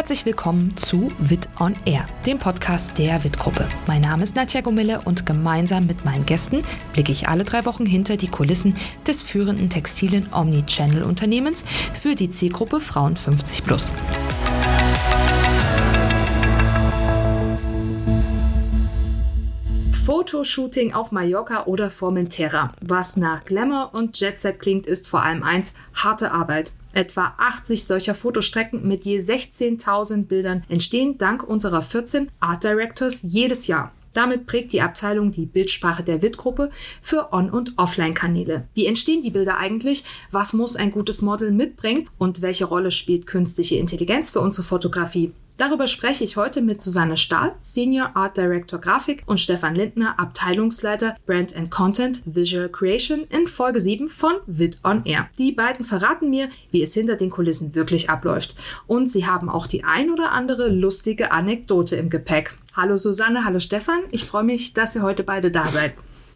Herzlich willkommen zu Wit on Air, dem Podcast der Wit-Gruppe. Mein Name ist Nadja Gomille und gemeinsam mit meinen Gästen blicke ich alle drei Wochen hinter die Kulissen des führenden textilen Omnichannel-Unternehmens für die Zielgruppe Frauen 50 plus. Fotoshooting auf Mallorca oder Formentera. Was nach Glamour und Jetset klingt, ist vor allem eins, harte Arbeit. Etwa 80 solcher Fotostrecken mit je 16.000 Bildern entstehen dank unserer 14 Art Directors jedes Jahr. Damit prägt die Abteilung die Bildsprache der WIT-Gruppe für On- und Offline-Kanäle. Wie entstehen die Bilder eigentlich? Was muss ein gutes Model mitbringen? Und welche Rolle spielt künstliche Intelligenz für unsere Fotografie? Darüber spreche ich heute mit Susanne Stahl, Senior Art Director Grafik und Stefan Lindner, Abteilungsleiter Brand and Content Visual Creation in Folge 7 von Vid on Air. Die beiden verraten mir, wie es hinter den Kulissen wirklich abläuft. Und sie haben auch die ein oder andere lustige Anekdote im Gepäck. Hallo Susanne, hallo Stefan. Ich freue mich, dass ihr heute beide da seid.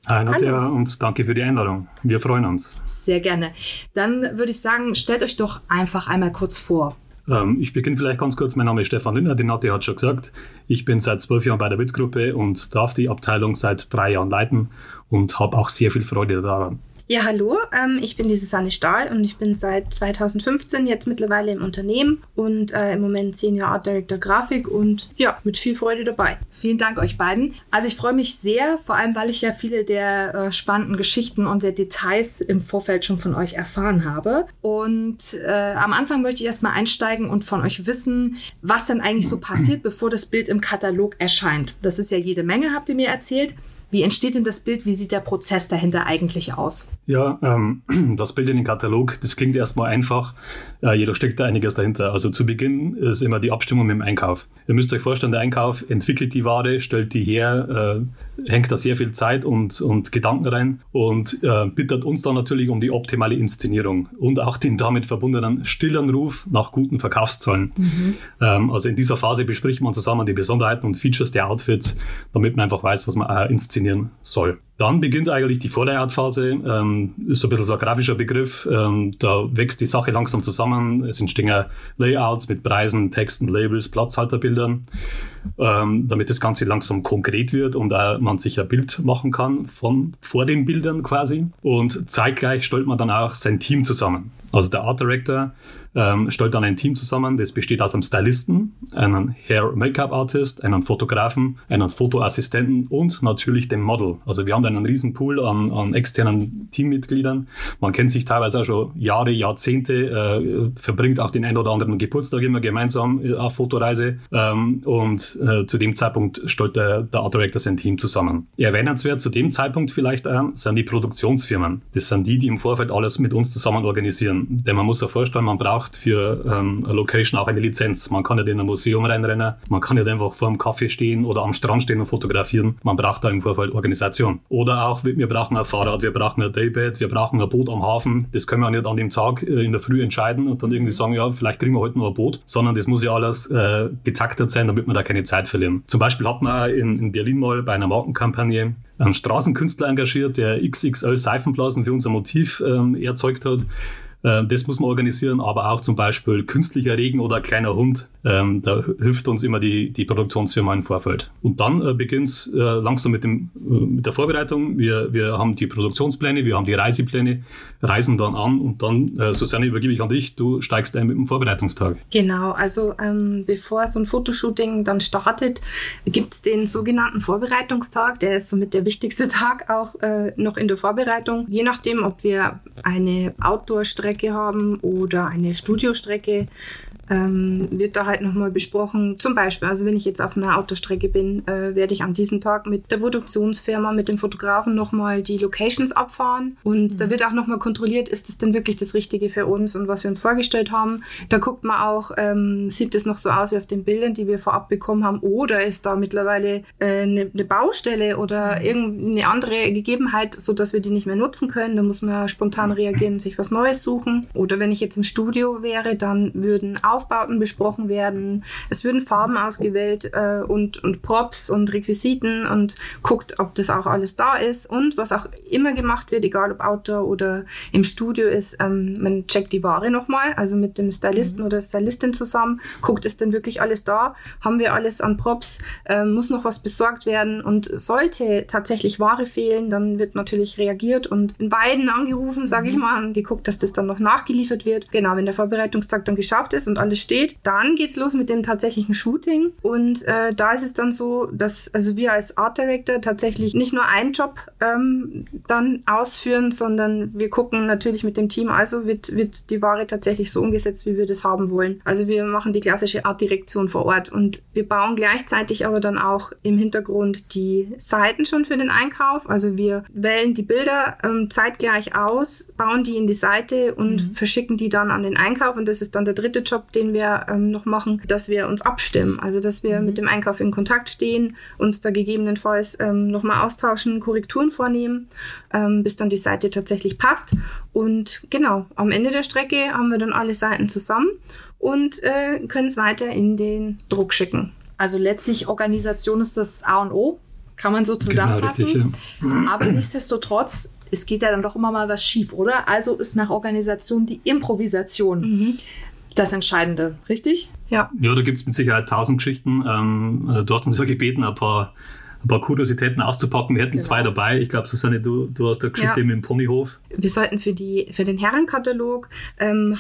Hi Nadja und danke für die Einladung. Wir freuen uns. Sehr gerne. Dann würde ich sagen, stellt euch doch einfach einmal kurz vor. Ähm, ich beginne vielleicht ganz kurz. Mein Name ist Stefan Lindner, den Nati hat schon gesagt. Ich bin seit zwölf Jahren bei der WITS-Gruppe und darf die Abteilung seit drei Jahren leiten und habe auch sehr viel Freude daran. Ja, hallo, ähm, ich bin die Susanne Stahl und ich bin seit 2015 jetzt mittlerweile im Unternehmen und äh, im Moment Senior Art Director Grafik und ja, mit viel Freude dabei. Vielen Dank euch beiden. Also ich freue mich sehr, vor allem weil ich ja viele der äh, spannenden Geschichten und der Details im Vorfeld schon von euch erfahren habe. Und äh, am Anfang möchte ich erstmal einsteigen und von euch wissen, was denn eigentlich so passiert, bevor das Bild im Katalog erscheint. Das ist ja jede Menge, habt ihr mir erzählt. Wie entsteht denn das Bild? Wie sieht der Prozess dahinter eigentlich aus? Ja, ähm, das Bild in den Katalog, das klingt erstmal einfach, äh, jedoch steckt da einiges dahinter. Also zu Beginn ist immer die Abstimmung mit dem Einkauf. Ihr müsst euch vorstellen, der Einkauf entwickelt die Ware, stellt die her, äh, hängt da sehr viel Zeit und, und Gedanken rein und äh, bittet uns dann natürlich um die optimale Inszenierung und auch den damit verbundenen stillen Ruf nach guten Verkaufszahlen. Mhm. Ähm, also in dieser Phase bespricht man zusammen die Besonderheiten und Features der Outfits, damit man einfach weiß, was man äh, inszeniert funktionieren soll. Dann beginnt eigentlich die Vorlayout-Phase, ähm, ist so ein bisschen so ein grafischer Begriff. Ähm, da wächst die Sache langsam zusammen. Es entstehen Layouts mit Preisen, Texten, Labels, Platzhalterbildern, ähm, damit das Ganze langsam konkret wird und äh, man sich ein Bild machen kann von vor den Bildern quasi. Und zeitgleich stellt man dann auch sein Team zusammen. Also der Art Director ähm, stellt dann ein Team zusammen, das besteht aus einem Stylisten, einem Hair-Make-up-Artist, einem Fotografen, einem Fotoassistenten und natürlich dem Model. Also wir haben da einen riesen Pool an, an externen Teammitgliedern. Man kennt sich teilweise auch schon Jahre, Jahrzehnte, äh, verbringt auch den ein oder anderen Geburtstag immer gemeinsam äh, auf Fotoreise ähm, und äh, zu dem Zeitpunkt stellt der, der Art Director sein Team zusammen. Erwähnenswert zu dem Zeitpunkt vielleicht äh, sind die Produktionsfirmen. Das sind die, die im Vorfeld alles mit uns zusammen organisieren. Denn man muss sich vorstellen, man braucht braucht für ähm, eine Location auch eine Lizenz. Man kann nicht in ein Museum reinrennen, man kann nicht einfach vor dem Kaffee stehen oder am Strand stehen und fotografieren. Man braucht da im Vorfeld Organisation. Oder auch, wir brauchen ein Fahrrad, wir brauchen ein Daybed, wir brauchen ein Boot am Hafen. Das können wir nicht an dem Tag äh, in der Früh entscheiden und dann irgendwie sagen, ja, vielleicht kriegen wir heute noch ein Boot, sondern das muss ja alles äh, getaktet sein, damit wir da keine Zeit verlieren. Zum Beispiel hat man in, in Berlin mal bei einer Markenkampagne einen Straßenkünstler engagiert, der XXL Seifenblasen für unser Motiv ähm, erzeugt hat. Äh, das muss man organisieren, aber auch zum Beispiel künstlicher Regen oder kleiner Hund. Ähm, da hilft uns immer die, die Produktionsfirma im Vorfeld. Und dann äh, beginnt es äh, langsam mit, dem, mit der Vorbereitung. Wir, wir haben die Produktionspläne, wir haben die Reisepläne, reisen dann an und dann, Susanne, übergebe ich an dich. Du steigst ein mit dem Vorbereitungstag. Genau, also ähm, bevor so ein Fotoshooting dann startet, gibt es den sogenannten Vorbereitungstag. Der ist somit der wichtigste Tag auch äh, noch in der Vorbereitung. Je nachdem, ob wir eine Outdoor-Strecke Strecke haben oder eine Studiostrecke ähm, wird da halt nochmal besprochen. Zum Beispiel, also wenn ich jetzt auf einer Autostrecke bin, äh, werde ich an diesem Tag mit der Produktionsfirma, mit dem Fotografen nochmal die Locations abfahren und mhm. da wird auch nochmal kontrolliert, ist das denn wirklich das Richtige für uns und was wir uns vorgestellt haben. Da guckt man auch, ähm, sieht das noch so aus wie auf den Bildern, die wir vorab bekommen haben oder ist da mittlerweile äh, eine, eine Baustelle oder mhm. irgendeine andere Gegebenheit, so dass wir die nicht mehr nutzen können. Da muss man spontan reagieren, sich was Neues suchen. Oder wenn ich jetzt im Studio wäre, dann würden auch Aufbauten besprochen werden. Es würden Farben ausgewählt äh, und, und Props und Requisiten und guckt, ob das auch alles da ist. Und was auch immer gemacht wird, egal ob Outdoor oder im Studio ist, ähm, man checkt die Ware nochmal, also mit dem Stylisten mhm. oder Stylistin zusammen, guckt, ist denn wirklich alles da? Haben wir alles an Props? Ähm, muss noch was besorgt werden? Und sollte tatsächlich Ware fehlen, dann wird natürlich reagiert und in beiden angerufen, sage ich mhm. mal, und geguckt, dass das dann noch nachgeliefert wird. Genau, wenn der Vorbereitungstag dann geschafft ist und alles steht, dann geht's los mit dem tatsächlichen Shooting. Und äh, da ist es dann so, dass also wir als Art Director tatsächlich nicht nur einen Job ähm, dann ausführen, sondern wir gucken natürlich mit dem Team, also wird, wird die Ware tatsächlich so umgesetzt, wie wir das haben wollen. Also wir machen die klassische Artdirektion vor Ort und wir bauen gleichzeitig aber dann auch im Hintergrund die Seiten schon für den Einkauf. Also wir wählen die Bilder ähm, zeitgleich aus, bauen die in die Seite und mhm. verschicken die dann an den Einkauf. Und das ist dann der dritte Job, den wir ähm, noch machen, dass wir uns abstimmen. Also dass wir mhm. mit dem Einkauf in Kontakt stehen, uns da gegebenenfalls ähm, nochmal austauschen, Korrekturen vornehmen, ähm, bis dann die Seite tatsächlich passt. Und genau, am Ende der Strecke haben wir dann alle Seiten zusammen und äh, können es weiter in den Druck schicken. Also letztlich Organisation ist das A und O, kann man so genau, zusammenfassen. Genau, richtig, ja. Aber nichtsdestotrotz, es geht ja dann doch immer mal was schief, oder? Also ist nach Organisation die Improvisation mhm. Das Entscheidende, richtig? Ja. Ja, da gibt es mit Sicherheit tausend Geschichten. Ähm, äh, du hast uns ja gebeten, ein paar ein paar Kuriositäten auszupacken. Wir hätten genau. zwei dabei. Ich glaube, Susanne, du, du hast eine Geschichte ja. mit dem Ponyhof. Wir sollten für, die, für den Herrenkatalog ähm,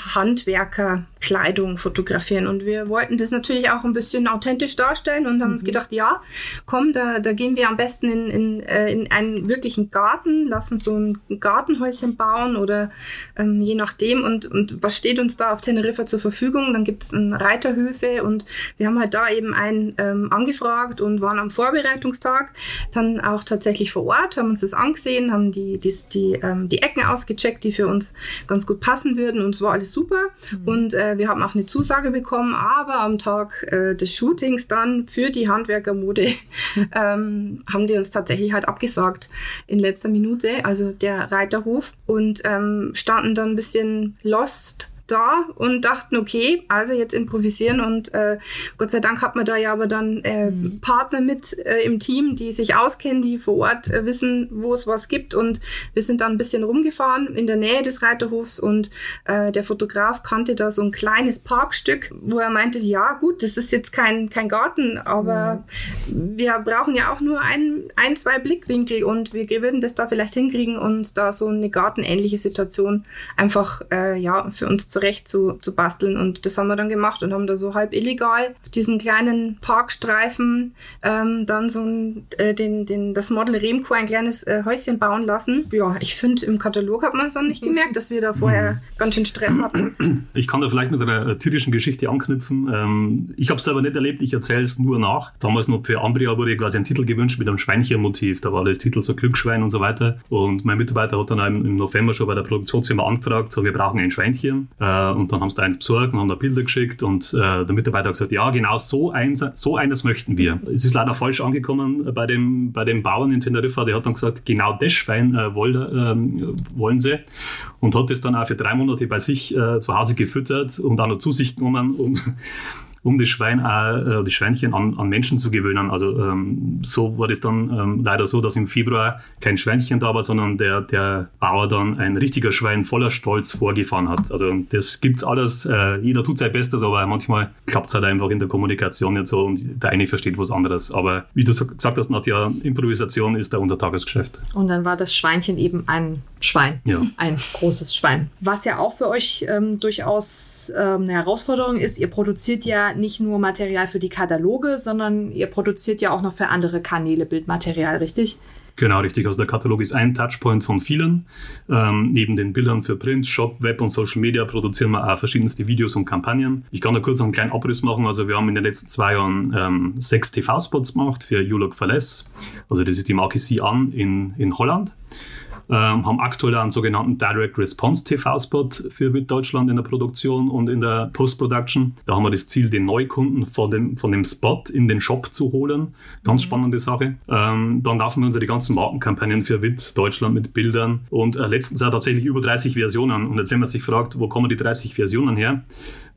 Handwerkerkleidung fotografieren. Und wir wollten das natürlich auch ein bisschen authentisch darstellen und haben mhm. uns gedacht, ja, komm, da, da gehen wir am besten in, in, äh, in einen wirklichen Garten, lassen so ein Gartenhäuschen bauen oder ähm, je nachdem. Und, und was steht uns da auf Teneriffa zur Verfügung? Dann gibt es Reiterhöfe und wir haben halt da eben einen ähm, angefragt und waren am Vorbereitungstag Tag dann auch tatsächlich vor Ort, haben uns das angesehen, haben die, die, die, ähm, die Ecken ausgecheckt, die für uns ganz gut passen würden und es war alles super. Mhm. Und äh, wir haben auch eine Zusage bekommen, aber am Tag äh, des Shootings dann für die Handwerkermode ähm, haben die uns tatsächlich halt abgesagt in letzter Minute, also der Reiterhof und ähm, standen dann ein bisschen lost da und dachten, okay, also jetzt improvisieren und äh, Gott sei Dank hat man da ja aber dann äh, mhm. Partner mit äh, im Team, die sich auskennen, die vor Ort äh, wissen, wo es was gibt und wir sind dann ein bisschen rumgefahren in der Nähe des Reiterhofs und äh, der Fotograf kannte da so ein kleines Parkstück, wo er meinte, ja gut, das ist jetzt kein, kein Garten, aber mhm. wir brauchen ja auch nur ein, ein, zwei Blickwinkel und wir würden das da vielleicht hinkriegen und da so eine gartenähnliche Situation einfach äh, ja für uns zurecht zu, zu basteln. Und das haben wir dann gemacht und haben da so halb illegal auf diesem kleinen Parkstreifen ähm, dann so ein, äh, den, den, das Model Remco ein kleines äh, Häuschen bauen lassen. Ja, ich finde, im Katalog hat man es dann nicht gemerkt, dass wir da vorher mhm. ganz schön Stress hatten. Ich kann da vielleicht mit einer tyrischen Geschichte anknüpfen. Ähm, ich habe es selber nicht erlebt, ich erzähle es nur nach. Damals noch für Ambria wurde quasi ein Titel gewünscht mit einem Schweinchenmotiv. Da war das Titel so Glücksschwein und so weiter. Und mein Mitarbeiter hat dann im November schon bei der Produktionsfirma angefragt, so wir brauchen ein Schweinchen. Äh, und dann haben sie da eins besorgt und haben da Bilder geschickt und äh, der Mitarbeiter hat gesagt, ja, genau so, eins, so eines möchten wir. Es ist leider falsch angekommen bei dem, bei dem Bauern in Teneriffa, der hat dann gesagt, genau das Schwein äh, wollen, äh, wollen sie und hat es dann auch für drei Monate bei sich äh, zu Hause gefüttert und auch noch zu sich genommen, um um das Schwein äh, die Schweinchen an, an Menschen zu gewöhnen. Also ähm, so war das dann ähm, leider so, dass im Februar kein Schweinchen da war, sondern der, der Bauer dann ein richtiger Schwein voller Stolz vorgefahren hat. Also das gibt's alles, äh, jeder tut sein Bestes, aber manchmal klappt es halt einfach in der Kommunikation nicht so und der eine versteht was anderes. Aber wie du gesagt hast, Nadja, Improvisation ist da unser Tagesgeschäft. Und dann war das Schweinchen eben ein Schwein. Ja. Ein großes Schwein. Was ja auch für euch ähm, durchaus ähm, eine Herausforderung ist, ihr produziert ja nicht nur Material für die Kataloge, sondern ihr produziert ja auch noch für andere Kanäle Bildmaterial, richtig? Genau, richtig. Also der Katalog ist ein Touchpoint von vielen. Ähm, neben den Bildern für Print, Shop, Web und Social Media produzieren wir auch verschiedenste Videos und Kampagnen. Ich kann da kurz einen kleinen Abriss machen. Also wir haben in den letzten zwei Jahren ähm, sechs TV-Spots gemacht für You Look for Less. Also das ist die Marke See An in, in Holland. Ähm, haben aktuell einen sogenannten Direct Response TV-Spot für Deutschland in der Produktion und in der Post-Production. Da haben wir das Ziel, den Neukunden von dem, von dem Spot in den Shop zu holen. Ganz mhm. spannende Sache. Ähm, dann laufen wir unsere ganzen Markenkampagnen für WIT Deutschland mit Bildern und äh, letztens auch tatsächlich über 30 Versionen. Und jetzt, wenn man sich fragt, wo kommen die 30 Versionen her?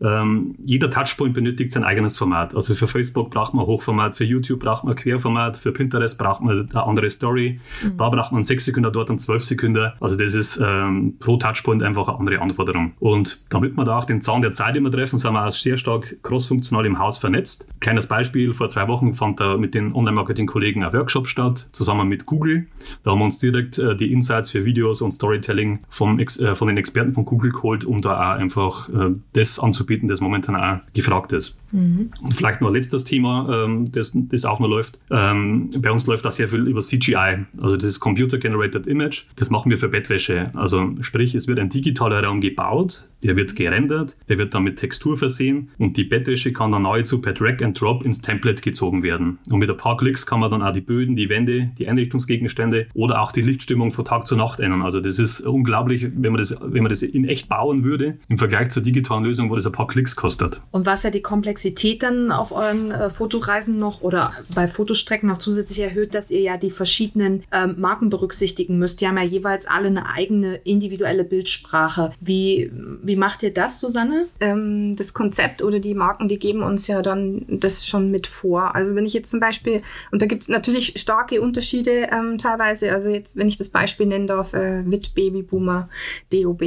Ähm, jeder Touchpoint benötigt sein eigenes Format. Also für Facebook braucht man Hochformat, für YouTube braucht man Querformat, für Pinterest braucht man eine andere Story. Mhm. Da braucht man 6 Sekunden, dort dann 12 Sekunden. Also das ist ähm, pro Touchpoint einfach eine andere Anforderung. Und damit wir da auf den Zahn der Zeit immer treffen, sind wir auch sehr stark crossfunktional im Haus vernetzt. Kleines Beispiel, vor zwei Wochen fand da mit den Online-Marketing-Kollegen ein Workshop statt, zusammen mit Google. Da haben wir uns direkt äh, die Insights für Videos und Storytelling vom, äh, von den Experten von Google geholt, um da auch einfach äh, das anzubieten, das momentan auch gefragt ist. Mhm. Und vielleicht noch ein letztes Thema, ähm, das, das auch noch läuft. Ähm, bei uns läuft das sehr viel über CGI, also das ist Computer Generated Image. Das machen wir für Bettwäsche. Also sprich, es wird ein digitaler Raum gebaut, der wird gerendert, der wird dann mit Textur versehen und die Bettwäsche kann dann nahezu per Drag and Drop ins Template gezogen werden. Und mit ein paar Klicks kann man dann auch die Böden, die Wände, die Einrichtungsgegenstände oder auch die Lichtstimmung von Tag zu Nacht ändern. Also das ist unglaublich, wenn man das, wenn man das in echt bauen würde, im Vergleich zur digitalen Lösung, wo das ein paar Klicks kostet. Und was ja die Komplexität dann auf euren äh, Fotoreisen noch oder bei Fotostrecken noch zusätzlich erhöht, dass ihr ja die verschiedenen ähm, Marken berücksichtigen müsst. Die haben ja jeweils alle eine eigene individuelle Bildsprache. Wie, wie macht ihr das, Susanne? Ähm, das Konzept oder die Marken, die geben uns ja dann das schon mit vor. Also wenn ich jetzt zum Beispiel, und da gibt es natürlich starke Unterschiede ähm, teilweise, also jetzt, wenn ich das Beispiel nennen darf, äh, mit Babyboomer DOB.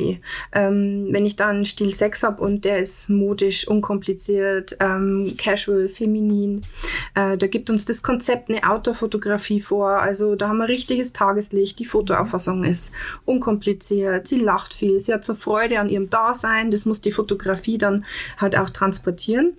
Ähm, wenn ich da einen Stil 6 habe und der ist modisch, unkompliziert, ähm, casual, feminin, äh, da gibt uns das Konzept eine Outdoor-Fotografie vor. Also da haben wir richtiges Tageslicht, die Fotoauffassung ist unkompliziert, sie lacht viel, sie hat so Freude an ihrem Dasein, das muss die Fotografie dann halt auch transportieren.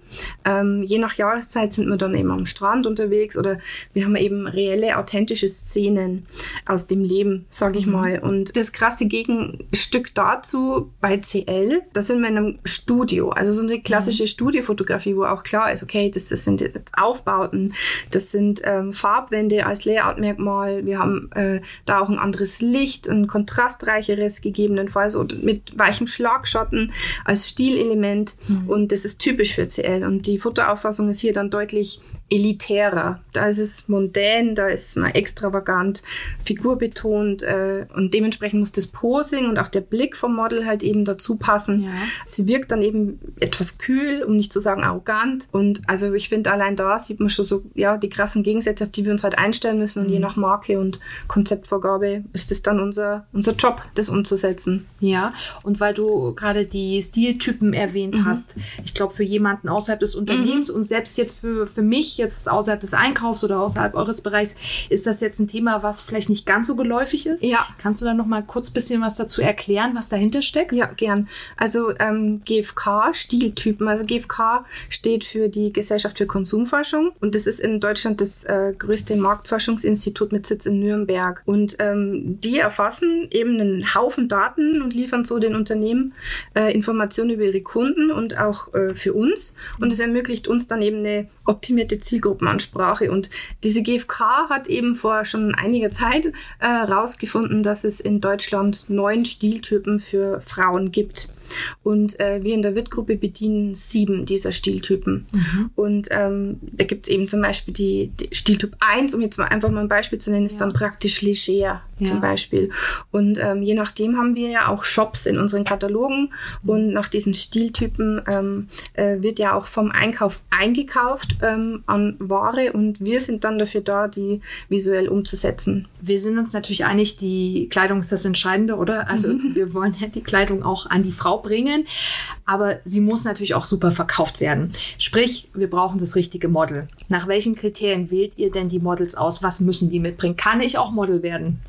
Ähm, je nach Jahreszeit sind wir dann eben am Strand unterwegs oder wir haben eben reelle, authentische Szenen aus dem Leben, sage ich mhm. mal. Und das krasse Gegenstück dazu bei CL, da sind wir in einem Studio, also so eine klassische mhm. Studiofotografie, wo auch klar ist, okay, das, das sind Aufbauten, das sind ähm, Farbwände als Layout-Merkmal, wir haben äh, da auch ein anderes Licht, ein kontrastreicheres gegebenenfalls oder mit weichem Schlagschatten als Stilelement mhm. und das ist typisch für CL und die Fotoauffassung ist hier dann deutlich elitärer. Da ist es mondän, da ist man extravagant, figurbetont äh, und dementsprechend muss das Posing und auch der Blick vom Model halt eben dazu passen. Ja. Sie wirkt dann eben etwas kühl, um nicht zu sagen arrogant und also ich finde allein da sieht man schon so ja die krassen Gegensätze, auf die wir uns halt einstellen müssen und je mhm. nach Marke und Konzeptvorgabe ist es dann unser unser Job, das umzusetzen. Ja, und weil du gerade die Stiltypen erwähnt mhm. hast, ich glaube für jemanden außerhalb des Unternehmens mhm. und selbst jetzt für für mich jetzt außerhalb des Einkaufs oder außerhalb eures Bereichs, ist das jetzt ein Thema, was vielleicht nicht ganz so geläufig ist? Ja. Kannst du da noch mal kurz ein bisschen was dazu erklären, was dahinter steckt? Ja, gern. Also ähm, GfK, Stiltypen. Also GfK steht für die Gesellschaft für Konsumforschung und das ist in Deutschland das äh, größte Marktforschungsinstitut mit Sitz in Nürnberg. Und ähm, die erfassen eben einen Haufen Daten und liefern so den Unternehmen äh, Informationen über ihre Kunden und auch äh, für uns. Und es ermöglicht uns dann eben eine optimierte Zielgruppenansprache. Und diese GfK hat eben vor schon einiger Zeit herausgefunden, äh, dass es in Deutschland neun Stiltypen für Frauen gibt. Und äh, wir in der WIT-Gruppe bedienen sieben dieser Stiltypen. Mhm. Und ähm, da gibt es eben zum Beispiel die, die, Stiltyp 1, um jetzt mal einfach mal ein Beispiel zu nennen, ist ja. dann praktisch leger ja. zum Beispiel. Und ähm, je nachdem haben wir ja auch Shops in unseren Katalogen mhm. und nach diesen Stiltypen ähm, äh, wird ja auch vom Einkauf eingekauft ähm, an Ware und wir sind dann dafür da, die visuell umzusetzen. Wir sind uns natürlich einig, die Kleidung ist das Entscheidende, oder? Also mhm. wir wollen ja die Kleidung auch an die Frau bringen, aber sie muss natürlich auch super verkauft werden. Sprich, wir brauchen das richtige Model. Nach welchen Kriterien wählt ihr denn die Models aus? Was müssen die mitbringen? Kann ich auch Model werden?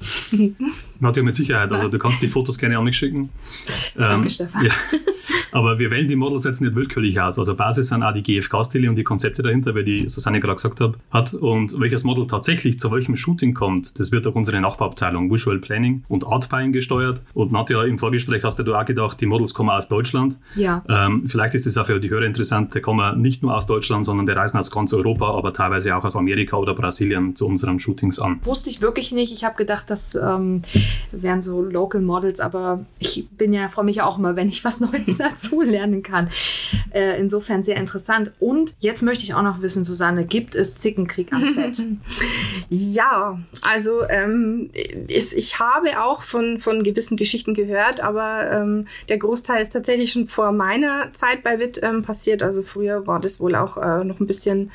Natürlich mit Sicherheit. Also du kannst die Fotos gerne an mich schicken. Danke, ähm, Stefan. Ja. Aber wir wählen die Models jetzt nicht willkürlich aus. Also Basis sind auch die GFK-Stile und die Konzepte dahinter, wie die Susanne gerade gesagt hat, hat. Und welches Model tatsächlich zu welchem Shooting kommt, das wird durch unsere Nachbarabteilung Visual Planning und Art Buying gesteuert. Und Nadja, im Vorgespräch hast du auch gedacht, die Models kommen aus Deutschland. Ja. Ähm, vielleicht ist es auch für die Hörer interessant, die kommen nicht nur aus Deutschland, sondern die reisen aus ganz Europa, aber teilweise auch aus Amerika oder Brasilien zu unseren Shootings an. Wusste ich wirklich nicht. Ich habe gedacht, das ähm, wären so Local Models, aber ich bin ja, freue mich auch immer, wenn ich was Neues dazu lernen kann. Äh, insofern sehr interessant. Und jetzt möchte ich auch noch wissen, Susanne, gibt es Zickenkrieg am Set? Ja, also ähm, ist, ich habe auch von, von gewissen Geschichten gehört, aber ähm, der Großteil ist tatsächlich schon vor meiner Zeit bei WIT ähm, passiert. Also früher war das wohl auch äh, noch ein bisschen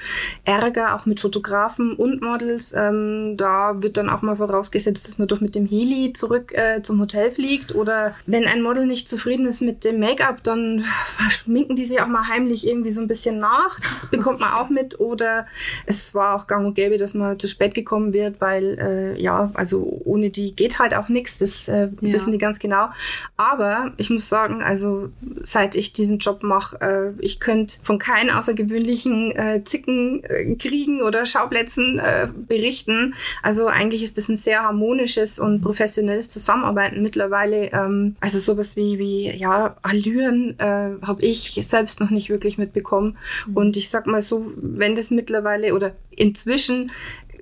Ärger, auch mit Fotografen und Models. Ähm, da wird dann auch mal vorausgesetzt, dass man doch mit dem Heli zurück äh, zum Hotel fliegt. Oder wenn ein Model nicht zufrieden ist mit dem Make-up, dann schminken die sich auch mal heimlich irgendwie so ein bisschen nach. Das bekommt man auch mit. Oder es war auch gang und gäbe, dass man zu spät gekommen wird, weil äh, ja, also ohne die geht halt auch nichts. Das äh, Ja. wissen die ganz genau. Aber ich muss sagen, also seit ich diesen Job mache, äh, ich könnte von keinen außergewöhnlichen äh, Zickenkriegen oder Schauplätzen äh, berichten. Also eigentlich ist das ein sehr harmonisches und professionelles Zusammenarbeiten mittlerweile. Ähm, also sowas wie, wie ja, Allüren äh, habe ich selbst noch nicht wirklich mitbekommen. Und ich sag mal so, wenn das mittlerweile oder inzwischen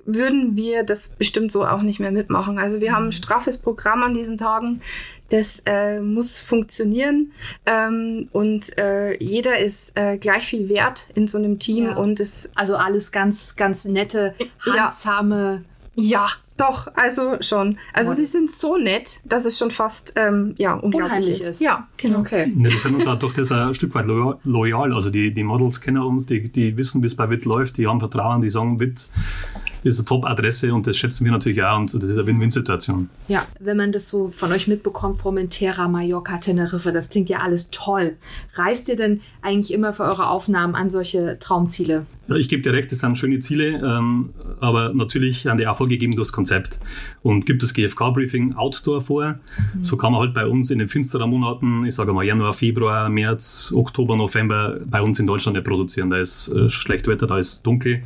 würden wir das bestimmt so auch nicht mehr mitmachen. Also wir haben ein straffes Programm an diesen Tagen. Das äh, muss funktionieren ähm, und äh, jeder ist äh, gleich viel wert in so einem Team Ja. und es Also alles ganz, ganz nette, Ja. handsame. ja doch also schon also Und- sie sind so nett dass es schon fast ähm, ja unglaublich Unheimlich ist. ist. ja genau Okay. Ja, die sind uns auch durch das ein Stück weit loyal- loyal. Also die, die Models kennen uns, die, die wissen, wie es bei WIT läuft, die haben Vertrauen, die sagen, WIT ist eine Top-Adresse und das schätzen wir natürlich auch und das ist eine Win-Win-Situation. Ja, wenn man das so von euch mitbekommt, Formentera, Mallorca, Teneriffa, das klingt ja alles toll. Reist ihr denn eigentlich immer für eure Aufnahmen an solche Traumziele? Ja, ich gebe dir recht, das sind schöne Ziele, ähm, aber natürlich sind die auch vorgegeben durchs Konzept. Und gibt das GFK-Briefing Outdoor vor, so kann man halt bei uns in den finsteren Monaten, ich sage mal Januar, Februar, März, Oktober, November, bei uns in Deutschland nicht produzieren. Da ist äh, schlecht Wetter, da ist dunkel.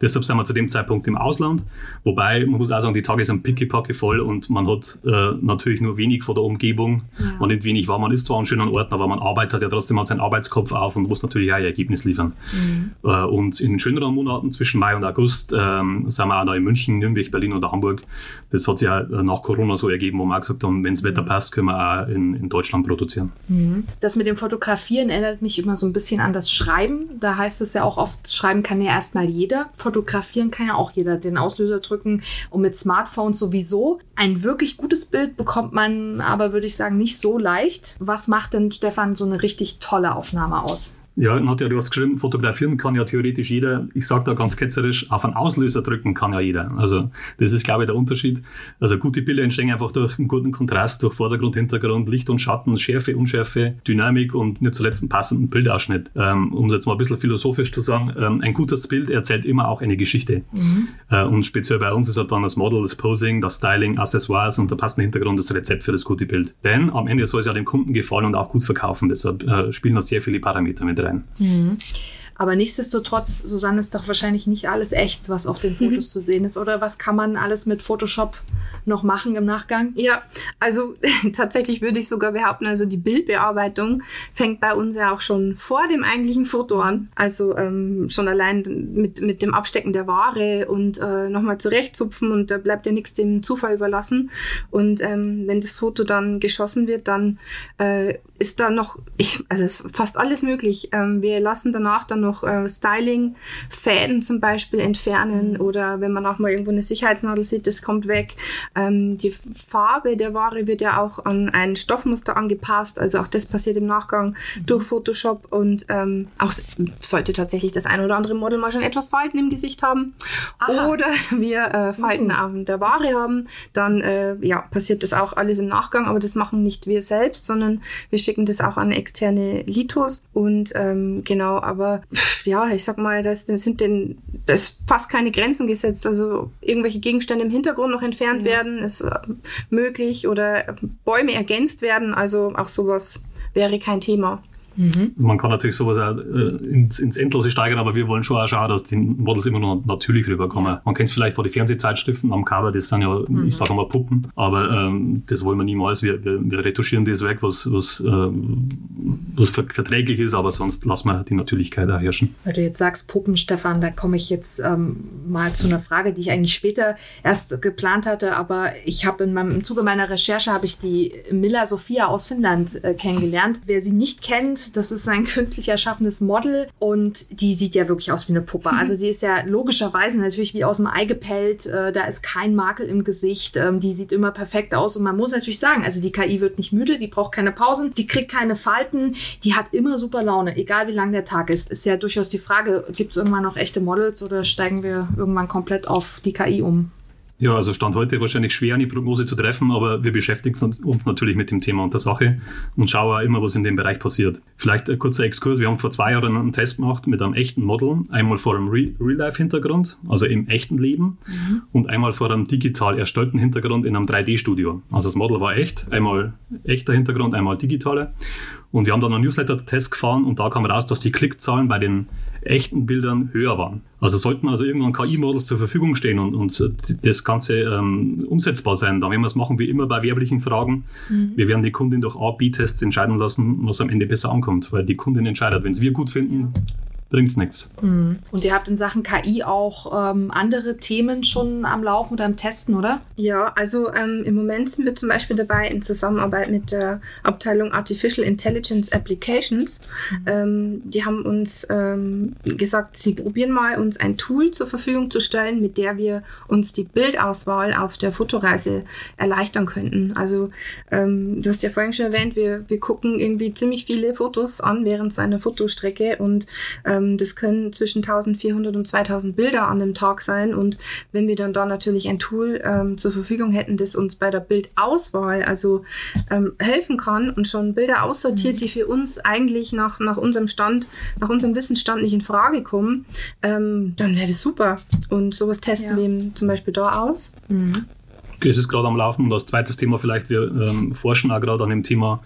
Deshalb sind wir zu dem Zeitpunkt im Ausland. Wobei, man muss auch sagen, die Tage sind pickepacke voll und man hat äh, natürlich nur wenig von der Umgebung. Ja. Man nimmt wenig wahr, man ist zwar an schönen Orten, aber man arbeitet ja trotzdem halt seinen Arbeitskopf auf und muss natürlich auch ein Ergebnis liefern. Äh, und in den schöneren Monaten zwischen Mai und August ähm, sind wir auch da in München, Nürnberg, Berlin oder Hamburg. Das hat sich ja äh, nach Corona so ergeben, wo wir auch gesagt haben, wenn das Wetter passt, können wir auch in, in Deutschland produzieren. Das mit dem Fotografieren erinnert mich immer so ein bisschen an das Schreiben. Da heißt es ja auch oft, schreiben kann ja erstmal jeder. Fotografieren kann ja auch jeder. Den Auslöser drücken und mit Smartphones sowieso. Ein wirklich gutes Bild bekommt man aber, würde ich sagen, nicht so leicht. Was macht denn, Stefan, so eine richtig tolle Aufnahme aus? Ja, Nadja, du hast geschrieben, fotografieren kann ja theoretisch jeder. Ich sage da ganz ketzerisch, auf einen Auslöser drücken kann ja jeder. Also das ist, glaube ich, der Unterschied. Also gute Bilder entstehen einfach durch einen guten Kontrast, durch Vordergrund, Hintergrund, Licht und Schatten, Schärfe, Unschärfe, Dynamik und nicht zuletzt einen passenden Bildausschnitt. Ähm, um es jetzt mal ein bisschen philosophisch zu sagen, ähm, ein gutes Bild erzählt immer auch eine Geschichte. Äh, und speziell bei uns ist halt dann das Model, das Posing, das Styling, Accessoires und der passende Hintergrund das Rezept für das gute Bild. Denn am Ende soll es ja dem Kunden gefallen und auch gut verkaufen. Deshalb äh, spielen da sehr viele Parameter mit rein. Aber nichtsdestotrotz, Susanne, ist doch wahrscheinlich nicht alles echt, was auf den Fotos zu sehen ist. Oder was kann man alles mit Photoshop noch machen im Nachgang? Ja, also tatsächlich würde ich sogar behaupten, also die Bildbearbeitung fängt bei uns ja auch schon vor dem eigentlichen Foto an. Also ähm, schon allein mit, mit dem Abstecken der Ware und äh, nochmal zurechtzupfen und da bleibt ja nichts dem Zufall überlassen. Und ähm, wenn das Foto dann geschossen wird, dann äh, ist da noch, ich, also ist fast alles möglich. Ähm, wir lassen danach dann noch äh, Styling, Fäden zum Beispiel entfernen oder wenn man auch mal irgendwo eine Sicherheitsnadel sieht, das kommt weg. Ähm, die Farbe der Ware wird ja auch an ein Stoffmuster angepasst, also auch das passiert im Nachgang durch Photoshop und ähm, auch sollte tatsächlich das ein oder andere Model mal schon etwas Falten im Gesicht haben. Aha. oder wir äh, Falten an der Ware haben, dann äh, ja, passiert das auch alles im Nachgang, aber das machen nicht wir selbst, sondern wir schicken das auch an externe Litos. Und ähm, genau, aber ja, ich sag mal, das sind denn das fast keine Grenzen gesetzt, also irgendwelche Gegenstände im Hintergrund noch entfernt Ja. werden, ist äh, möglich oder Bäume ergänzt werden, also auch sowas wäre kein Thema. Mhm. Also man kann natürlich sowas auch äh, ins, ins, Endlose steigern, aber wir wollen schon auch schauen, dass die Models immer noch natürlich rüberkommen. Man kennt es vielleicht vor die Fernsehzeitschriften am Cover, das sind ja, mhm. ich sage mal Puppen, aber ähm, das wollen wir niemals. Wir, wir, wir retuschieren das weg, was, was, ähm, was verträglich ist, aber sonst lassen wir die Natürlichkeit da herrschen. Weil du jetzt sagst Puppen, Stefan, da komme ich jetzt ähm, mal zu einer Frage, die ich eigentlich später erst geplant hatte, aber ich habe in meinem, im Zuge meiner Recherche habe ich die Milla Sophia aus Finnland äh, kennengelernt. Wer sie nicht kennt, das ist ein künstlich erschaffenes Model und die sieht ja wirklich aus wie eine Puppe. Also die ist ja logischerweise natürlich wie aus dem Ei gepellt. Äh, da ist kein Makel im Gesicht. Ähm, die sieht immer perfekt aus und man muss natürlich sagen, also die KI wird nicht müde, die braucht keine Pausen, die kriegt keine Falten, die hat immer super Laune, egal wie lang der Tag ist. Ist ja durchaus die Frage, gibt es irgendwann noch echte Models oder steigen wir irgendwann komplett auf die KI um? Ja, also Stand heute wahrscheinlich schwer, eine Prognose zu treffen, aber wir beschäftigen uns natürlich mit dem Thema und der Sache und schauen auch immer, was in dem Bereich passiert. Vielleicht ein kurzer Exkurs. Wir haben vor zwei Jahren einen Test gemacht mit einem echten Model, einmal vor einem Real-Life-Hintergrund, also im echten Leben, mhm. und einmal vor einem digital erstellten Hintergrund in einem 3D-Studio. Also das Model war echt, einmal echter Hintergrund, einmal digitale. Und wir haben dann einen Newsletter-Test gefahren und da kam raus, dass die Klickzahlen bei den echten Bildern höher waren. Also sollten also irgendwann KI-Models zur Verfügung stehen und, und das Ganze ähm, umsetzbar sein, dann werden wir es machen wie immer bei werblichen Fragen. Mhm. Wir werden die Kundin durch A-B-Tests entscheiden lassen, was am Ende besser ankommt, weil die Kundin entscheidet. Wenn es wir gut finden, bringt es nichts. Mhm. Und ihr habt in Sachen KI auch ähm, andere Themen schon am Laufen oder am Testen, oder? Ja, also ähm, im Moment sind wir zum Beispiel dabei in Zusammenarbeit mit der Abteilung Artificial Intelligence Applications. Mhm. Ähm, die haben uns ähm, gesagt, sie probieren mal, uns ein Tool zur Verfügung zu stellen, mit der wir uns die Bildauswahl auf der Fotoreise erleichtern könnten. Also ähm, du hast ja vorhin schon erwähnt, wir, wir gucken irgendwie ziemlich viele Fotos an während so einer Fotostrecke und äh, ähm, das können zwischen 1400 und 2000 Bilder an dem Tag sein. Und wenn wir dann da natürlich ein Tool ähm, zur Verfügung hätten, das uns bei der Bildauswahl also ähm, helfen kann und schon Bilder aussortiert, mhm. die für uns eigentlich nach, nach unserem Stand, nach unserem Wissensstand nicht in Frage kommen, ähm, dann wäre das super. Und sowas testen ja. wir zum Beispiel da aus. Mhm es ist gerade am Laufen. Und als zweites Thema vielleicht, wir ähm, forschen auch gerade an dem Thema,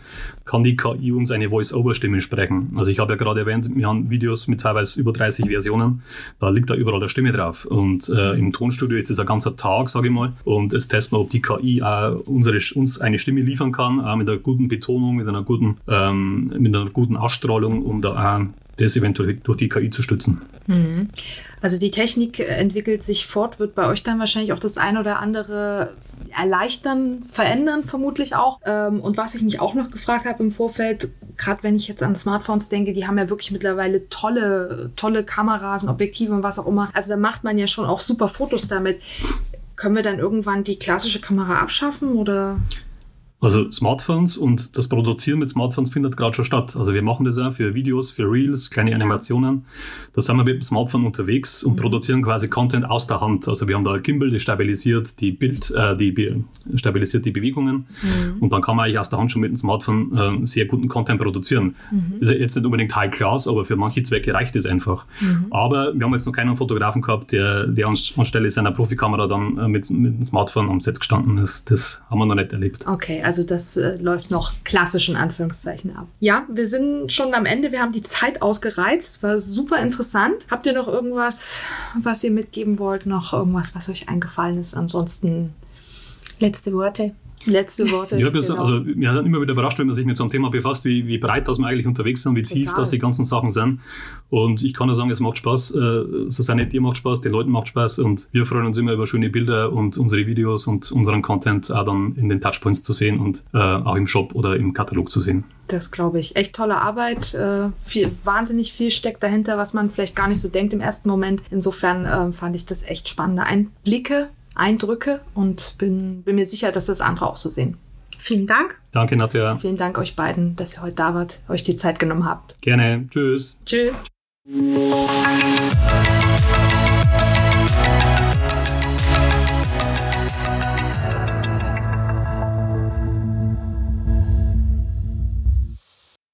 kann die KI uns eine Voice-Over-Stimme sprechen? Also ich habe ja gerade erwähnt, wir haben Videos mit teilweise über 30 Versionen, da liegt da überall eine Stimme drauf. Und äh, im Tonstudio ist das ein ganzer Tag, sage ich mal. Und es testen wir, ob die KI auch unsere, uns eine Stimme liefern kann, auch mit einer guten Betonung, mit einer guten, ähm, mit einer guten Ausstrahlung, um da auch das eventuell durch die KI zu stützen. Mhm. Also die Technik entwickelt sich fort, wird bei euch dann wahrscheinlich auch das ein oder andere erleichtern, verändern vermutlich auch. Ähm, und was ich mich auch noch gefragt habe im Vorfeld, gerade wenn ich jetzt an Smartphones denke, die haben ja wirklich mittlerweile tolle, tolle Kameras und Objektive und was auch immer. Also da macht man ja schon auch super Fotos damit. Können wir dann irgendwann die klassische Kamera abschaffen oder? Also Smartphones und das Produzieren mit Smartphones findet gerade schon statt. Also wir machen das ja für Videos, für Reels, kleine Animationen. Da sind wir mit dem Smartphone unterwegs und mhm. produzieren quasi Content aus der Hand. Also wir haben da ein Gimbal, das stabilisiert die Bild, äh, die stabilisiert die Bewegungen mhm. und dann kann man eigentlich aus der Hand schon mit dem Smartphone äh, sehr guten Content produzieren. Mhm. Jetzt nicht unbedingt High Class, aber für manche Zwecke reicht es einfach. Mhm. Aber wir haben jetzt noch keinen Fotografen gehabt, der, der anstelle seiner Profikamera dann äh, mit, mit dem Smartphone am Set gestanden ist. Das haben wir noch nicht erlebt. Okay, also das äh, läuft noch klassisch in Anführungszeichen ab. Ja, wir sind schon am Ende. Wir haben die Zeit ausgereizt. War super interessant. Habt ihr noch irgendwas, was ihr mitgeben wollt? Noch irgendwas, was euch eingefallen ist? Ansonsten letzte Worte. Letzte Worte. Ja, genau. also, wir sind immer wieder überrascht, wenn man sich mit so einem Thema befasst, wie, wie breit das wir eigentlich unterwegs sind, wie tief das die ganzen Sachen sind. Und ich kann nur sagen, es macht Spaß. Äh, Susanne, dir macht Spaß, den Leuten macht Spaß und wir freuen uns immer über schöne Bilder und unsere Videos und unseren Content auch dann in den Touchpoints zu sehen und äh, auch im Shop oder im Katalog zu sehen. Das glaube ich. Echt tolle Arbeit. Äh, viel, wahnsinnig viel steckt dahinter, was man vielleicht gar nicht so denkt im ersten Moment. Insofern äh, fand ich das echt spannende Einblicke Eindrücke und bin, bin mir sicher, dass das andere auch so sehen. Vielen Dank. Danke, Nadja. Vielen Dank euch beiden, dass ihr heute da wart, euch die Zeit genommen habt. Gerne. Tschüss. Tschüss.